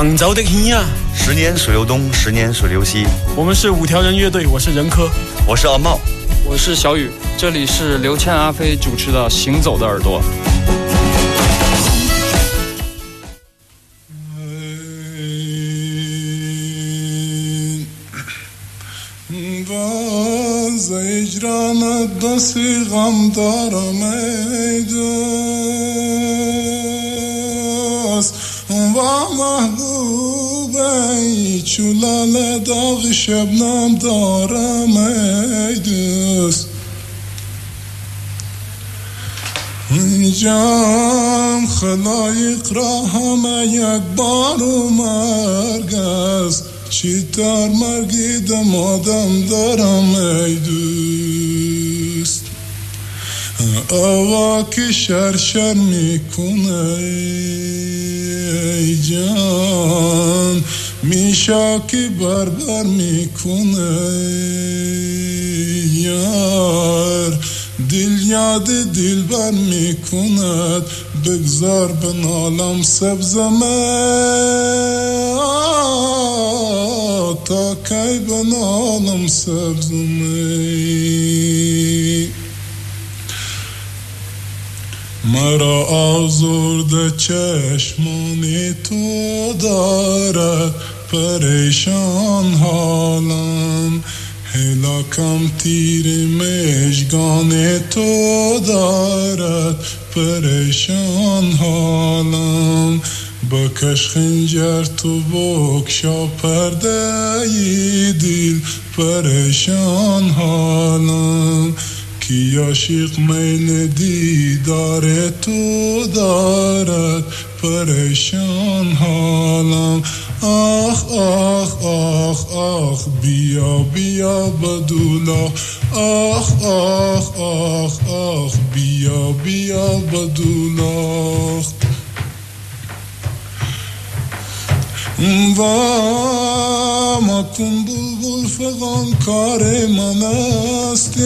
杭州的很呀。十年水流东，十年水流西。我们是五条人乐队，我是任科，我是阿茂，我是小雨。这里是刘谦、阿飞主持的《行走的耳朵》。باز اجرانت بسی غم دارم ای دوست و محبوب ای چولال داغ شبنم دارم ای دوست. اینجام خلایق را همه یک بار و مرگ است. چی تر مرگی دارم ای دوست. آوا که شرشر می‌کنه ای جان. میشا که بربر میکنه یار دل یاد دل بر میکند بگذار بنالم سبزمه تا کی بنالم سبزمه مرا آزرد چشمانی تو دارد پریشان حالم. هلاکم تیر مشگان تو دارد پریشان حالم. بکش خنجر تو بکشا پرده دل پریشان حالم. کی عاشق میل دیدار تو دارد؟ پریشان حالم. آخ آخ آخ آخ بیا بیا بدولا آخ آخ آخ آخ بیا بیا بدولا و مکن بلبل فغان کار من استین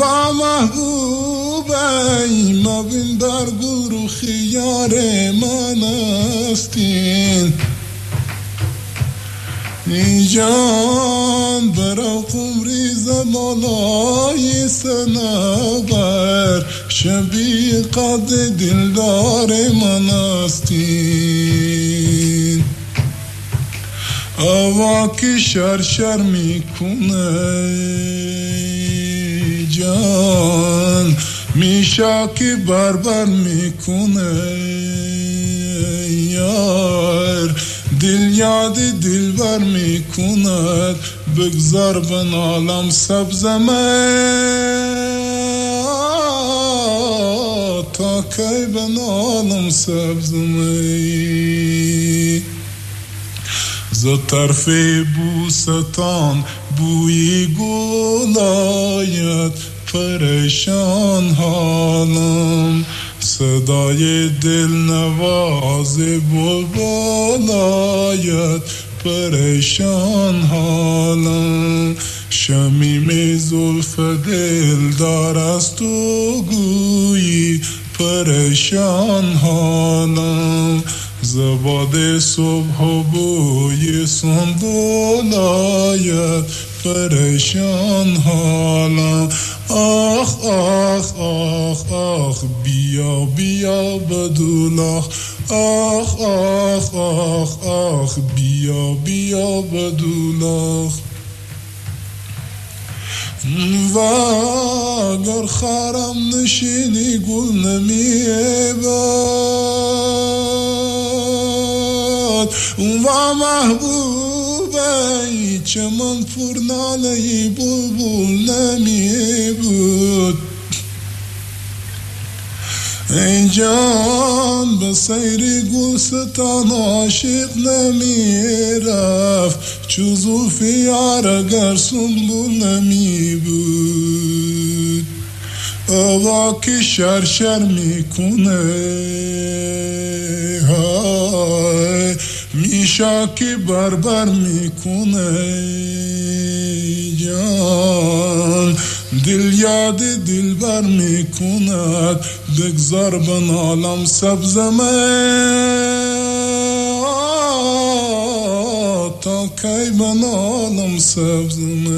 و محبوب ای مبین در گل رو خیار من استین جان برا قمری زمانای سنبر. شبیه قد دلدار من استین آوا که شرشر میکنه جان میشا که بربر میکنه یار دل یاد دل بر میکند بگذار بنالم سبزمه تا کی بنالم سبزمه ز طرف بوستان بوی گل آید پریشان حالم صدای دل نواز بلبل آید پریشان حالم شمیم زلف دل دار از تو گویی پریشان حالم. زباد صبح و بوی سنبول آید پریشان حالم. آخ آخ آخ آخ بیا بیا بدولا آخ آخ آخ آخ بیا بیا بدولا و اگر خرم نشینی گل نمیباد و محبوب ای چمن فرناله بلبل نمی بود ای جان به سیر گلستان عاشق نمی رفت چو زلف یار اگر سنبول نمی بود آوا که شرشر می‌کنه. های میشا که بربر می‌کنه. جان دل یاد دل بر می کند بگذار بنالم سبزمه تا کی بنالم سبزمه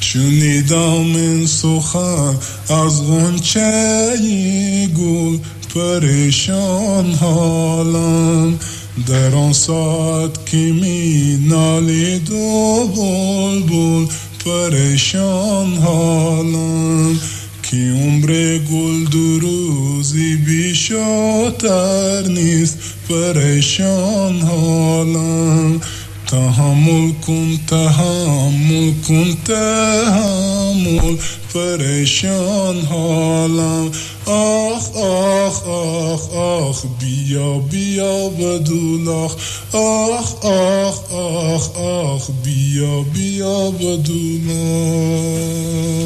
شنیدم این سخن از غنچه گل پریشان حالم در آن ساعت که می نالید و بلبل پریشان حالم که عمر گل دو روزی بیشتر نیست. پریشان حالم تحمل کن تحمل کن تحمل پریشان حالم. آخ آخ آخ آخ بیا بیا بدولاخ آخ آخ آخ آخ بیا بیا بدولاخ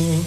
欢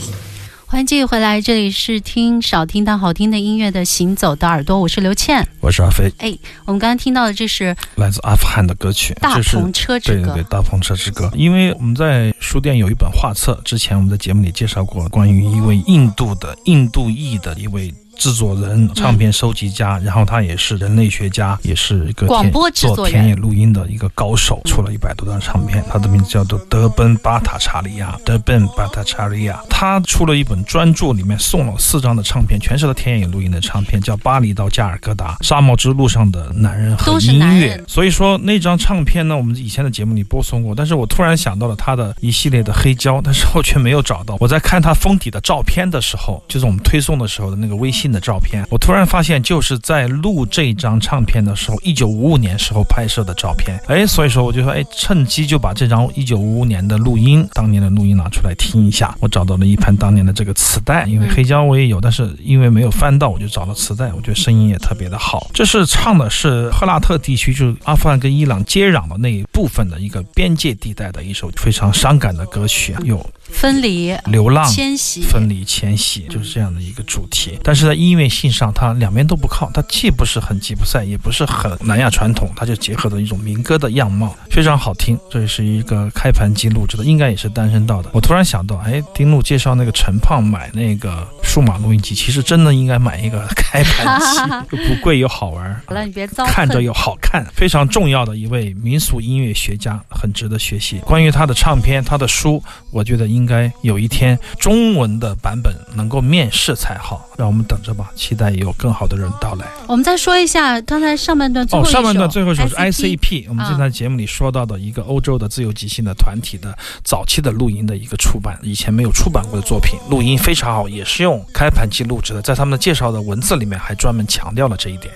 迎继续回来，这里是听少听但好听的音乐的行走的耳朵，我是刘倩。我是阿飞。哎，我们刚刚听到的这是来自阿富汗的歌曲《大篷车之歌》。对对对，《大篷车之歌》。因为我们在书店有一本画册，之前我们在节目里介绍过，关于一位印度的印度裔的一位。制作人、唱片收集家，然后他也是人类学家，也是一个广播制作田野录音的一个高手，出了一百多张唱片。他的名字叫做德本巴塔查利亚，德本巴塔查利亚。他出了一本专著，里面送了四张的唱片，全是他田野录音的唱片，叫《巴黎到加尔各答：沙漠之路上的男人和音乐》。所以说那张唱片呢，我们以前的节目里播送过，但是我突然想到了他的一系列的黑胶，但是我却没有找到。我在看他封底的照片的时候，就是我们推送的时候的那个微信。的照片，我突然发现就是在录这张唱片的时候，一九五五年时候拍摄的照片。哎，所以说我就说，哎，趁机就把这张一九五五年的录音，当年的录音拿出来听一下。我找到了一盘当年的这个磁带，因为黑胶我也有，但是因为没有翻到，我就找了磁带。我觉得声音也特别的好。这是唱的是赫拉特地区，就是阿富汗跟伊朗接壤的那一部分的一个边界地带的一首非常伤感的歌曲，有分离、流浪、迁徙、分离、迁徙，就是这样的一个主题。但是在音乐性上，它两边都不靠，它既不是很吉普赛，也不是很南亚传统，它就结合的一种民歌的样貌，非常好听。这是一个开盘记录，这个应该也是单身到的。我突然想到，哎，丁路介绍那个陈胖买那个数码录音机，其实真的应该买一个 开盘机，又 不贵又好玩。好了，你别糟看着又好看，非常重要的一位民俗音乐学家，很值得学习。关于他的唱片、他的书，我觉得应该有一天中文的版本能够面世才好。让我们等着吧。期待有更好的人到来。我们再说一下刚才上半段最后一首，上半段最后一首是 ICP。我们就在节目里说到的一个欧洲的自由即兴的团体的早期的录音的一个出版，以前没有出版过的作品，录音非常好，也是用开盘即录制的。在他们的介绍的文字里面还专门强调了这一点。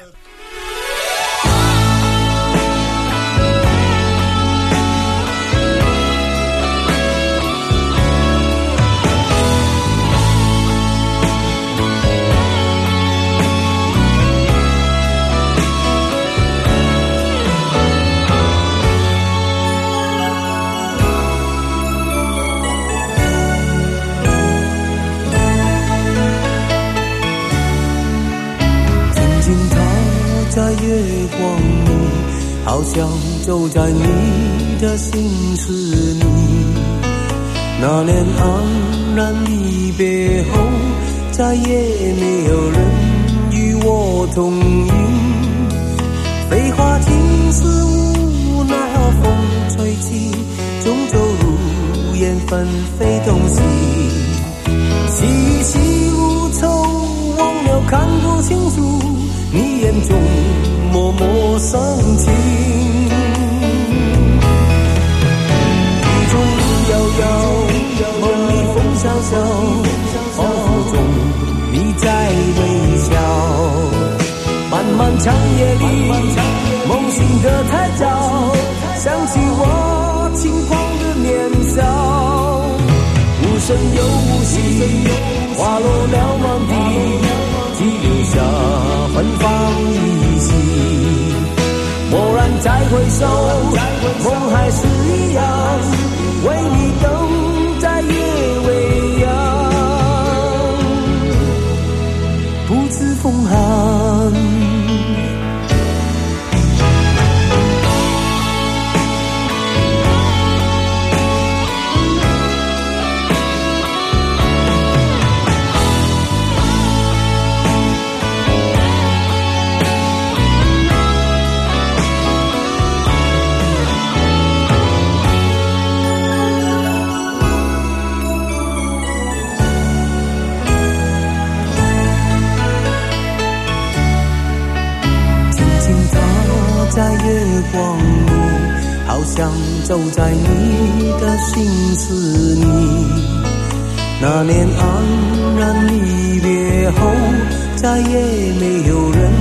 好像就在你的心事里，那年黯然离别后，再也没有人与我同饮。飞花尽似无奈风吹起，终究如烟纷飞东西。细细无愁，忘了看默默深情，雨中遥遥，梦里风萧萧，恍惚中你在微笑。漫漫长夜里，梦醒的太早，想起我轻狂的年少，无声又无息，花落了满地，只留下芬芳依稀。蓦然再回首，梦还是一样，为你等你。那年黯然离别后，再也没有人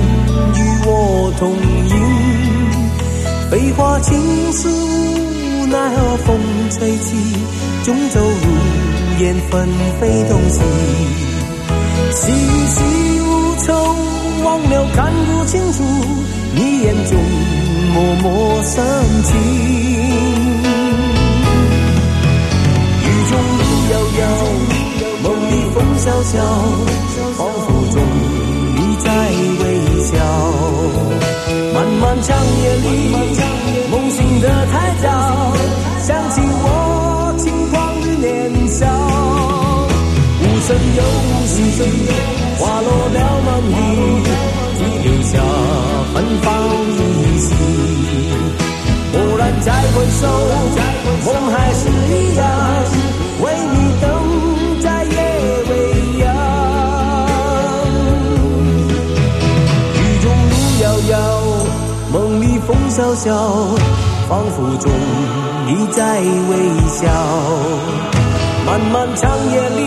与我同饮。飞花轻似无奈何风吹起，终走如烟纷飞东西。细细无愁，忘了看不清楚你眼中默默深情。遥遥，梦里风萧萧，恍惚中你在微笑。漫漫长夜里，梦醒得太早，想起我轻狂的年少。无声又无息，花落了满地，只留下芬芳依稀。蓦然再回首，梦还是一样，为你等在夜未央。雨中路遥遥，梦里风萧萧，仿佛中你在微笑。漫漫长夜里，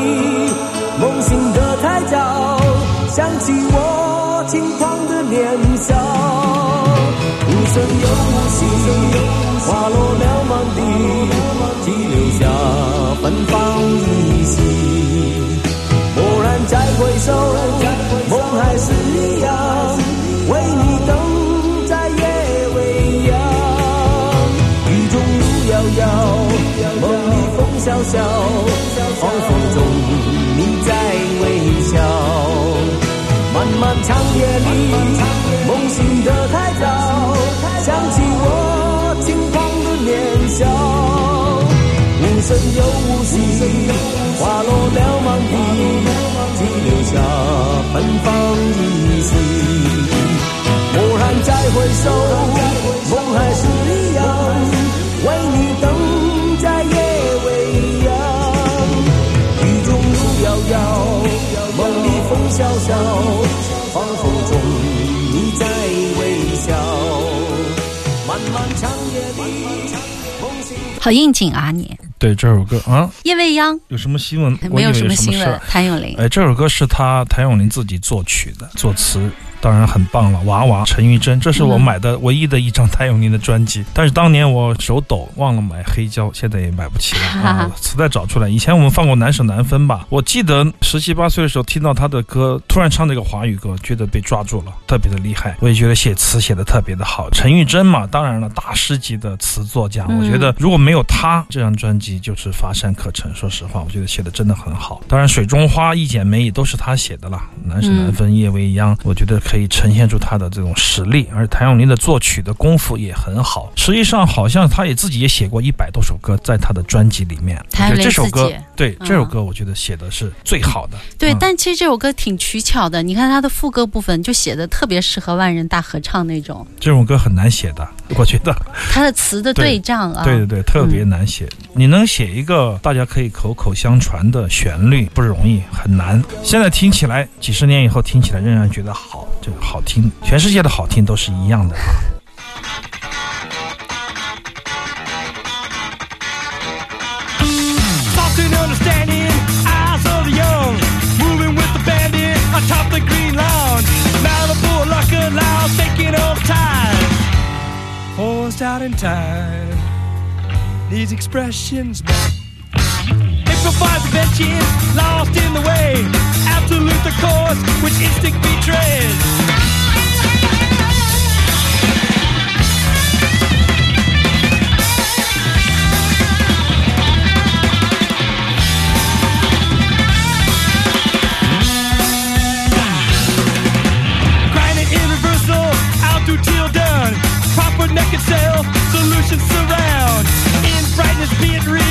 梦醒得太早，想起我轻狂的年少。无声又无息，花落了满地，只留下回首，梦还是一样，为你等在夜未央。雨中路遥遥，梦里风萧萧，恍惚中你在微笑。漫漫长夜里，梦醒。好应景啊你！对这首歌啊，夜未央有什么新闻？没有我以为什么新闻。。谭咏麟，哎，这首歌是他谭咏麟自己作曲的，作词当然很棒了。娃娃陈玉珍，这是我嗯买的唯一的一张谭咏麟的专辑，但是当年我手抖，忘了买黑胶，现在也买不起了 啊。磁带找出来，以前我们放过《难舍难分》吧，我记得十七八岁的时候听到他的歌，突然唱这个华语歌，觉得被抓住了，特别的厉害。我也觉得写词写的特别的好。陈玉珍嘛，当然了，大师级的词作家，嗯我觉得如果没有他，这张专辑就是乏善可陈。说实话，我觉得写的真的很好。当然，《水中花》《一剪梅》也都是他写的啦，《难舍难分》《夜未央》，我觉得可以呈现出他的这种实力。而谭咏麟的作曲的功夫也很好。实际上，好像他也自己也写过一百多首歌，在他的专辑里面。谭咏麟我觉得这首歌，对嗯这首歌，我觉得写的是最好的。对，嗯但其实这首歌挺取巧的。你看他的副歌部分就写的特别适合万人大合唱那种，这种歌很难写的，我觉得。他的词的对仗啊，对对对，特别难写。你能能写一个大家可以口口相传的旋律不容易，很难。现在听起来，几十年以后听起来仍然觉得好，就好听。全世界的好听都是一样的。these expressions, man. Improvised lost in the way, absolute the cause which instinct betrays. Proper neck and tail, solutions surround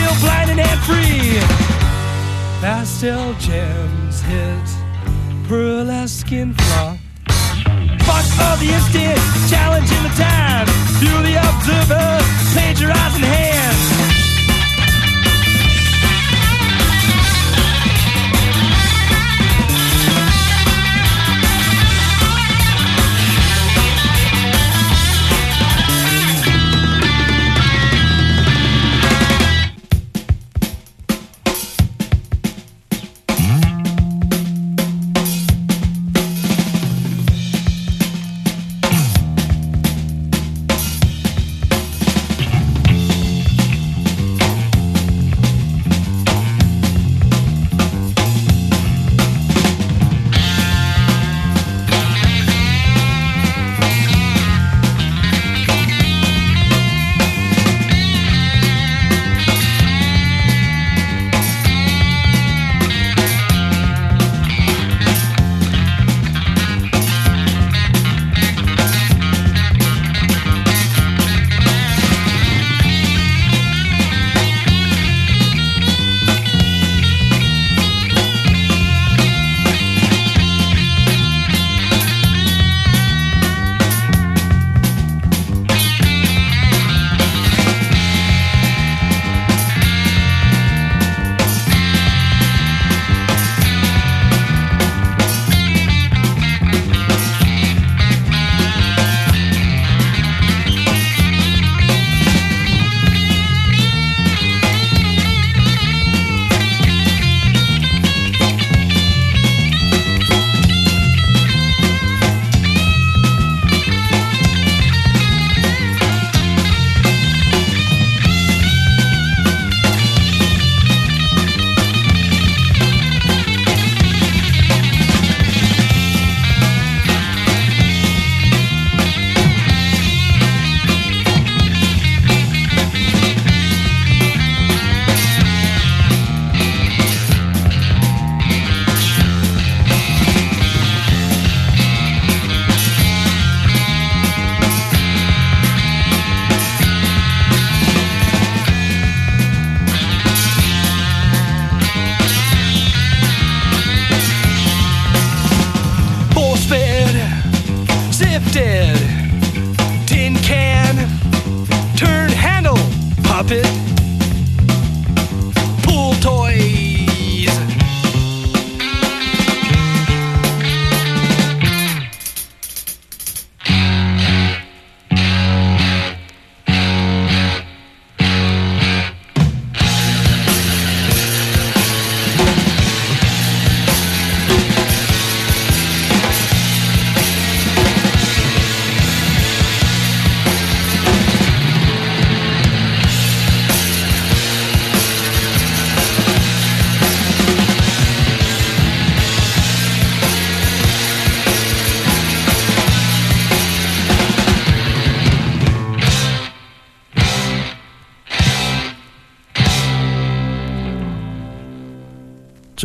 still blind and free. Pastel gems hit burlesque in flaw. Fuck of the instant, challenging the time. Through the observer, plagiarizing hand.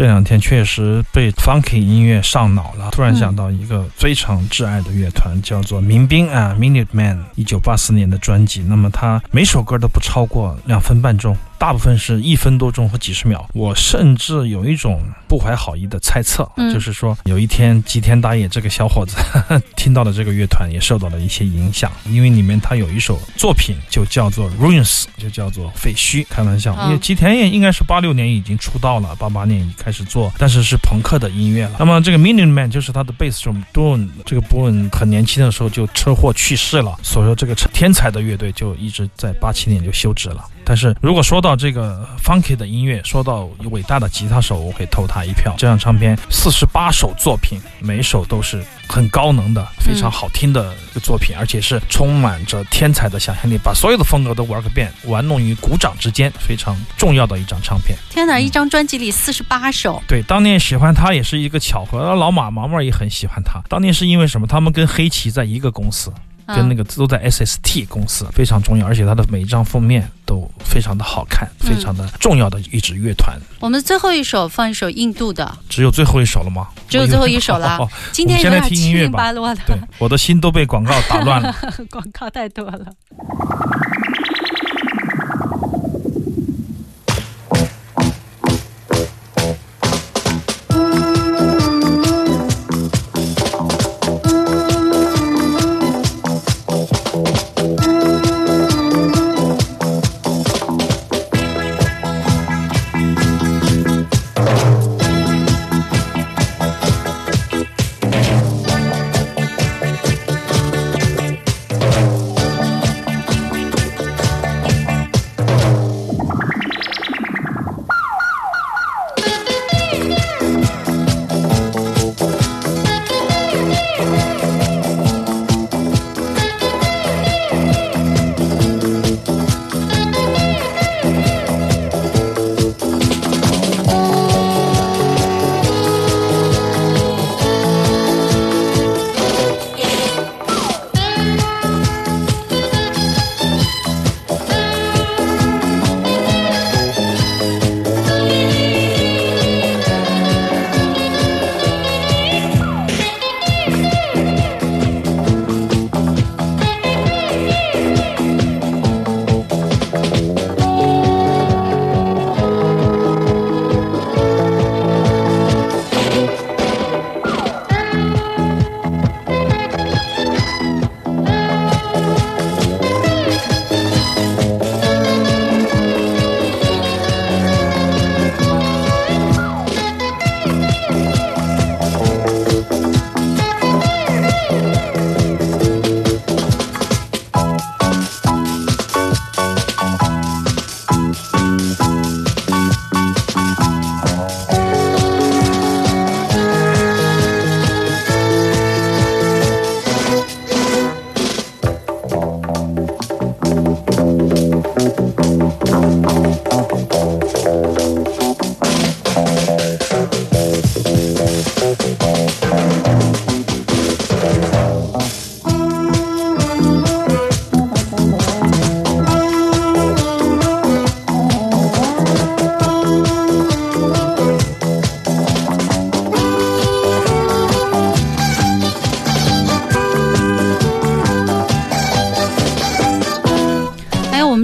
这两天确实被 funky 音乐上脑了，突然想到一个非常挚爱的乐团，叫做民兵啊，Minute Man，一九八四年的专辑。那么它每首歌都不超过两分半钟，大部分是一分多钟和几十秒。我甚至有一种不怀好意的猜测，嗯就是说有一天吉田打野这个小伙子 听到了这个乐团，也受到了一些影响，因为里面他有一首作品就叫做 Ruins，就叫做废墟。开玩笑，嗯因为吉田也应该是八六年已经出道了，八八年已经开始做，但是是朋克的音乐了。那么这个 Minute Man 就是他的贝斯手 Boone，这个 Boone 很年轻的时候就车祸去世了，所以说这个天才的乐队就一直在八七年就休止了。但是如果说到这个 funky 的音乐，说到伟大的吉他手，我会投他一票。这张唱片四十八首作品，每一首都是很高能的、非常好听的一个作品，而且是充满着天才的想象力，把所有的风格都玩个遍，玩弄于鼓掌之间，非常重要的一张唱片。天哪，一张专辑里四十八首，对，当年喜欢他也是一个巧合，老马毛毛也很喜欢他。当年是因为什么？他们跟黑棋在一个公司，跟那个个都在 SST 公司，非常重要，而且它的每一张封面都非常的好看，非常的重要的一支乐团。我们最后一首放一首印度的，只有最后一首了吗？只有最后一首了哦今天有我们现在点七听音乐吧对，我的心都被广告打乱了。广告太多了。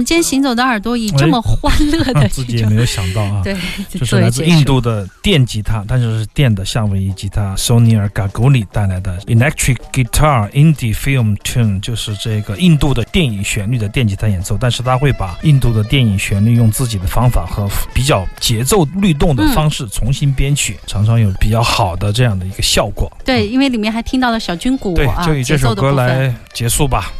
天行走的耳朵以这么欢乐的 自己也没有想到啊。对，就是来自印度的电吉他，但是是电的夏威夷吉他，Sonia Gaguli 带来的 Electric Guitar Indie Film Tune，就是这个印度的电影旋律的电吉他演奏。但是他会把印度的电影旋律用自己的方法和比较节奏律动的方式重新编曲，常常有比较好的这样的一个效果。对，因为里面还听到了小军鼓，对，就以这首歌来结束吧。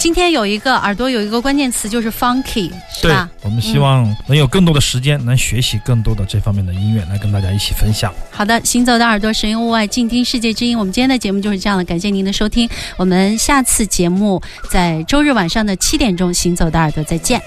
今天有一个耳朵有一个关键词就是 funky，是吧？我们希望能有更多的时间，能学习更多的这方面的音乐，来跟大家一起分享。好的，行走的耳朵，神游物外，静听世界之音。我们今天的节目就是这样了，感谢您的收听。我们下次节目在周日晚上的七点钟，行走的耳朵再见。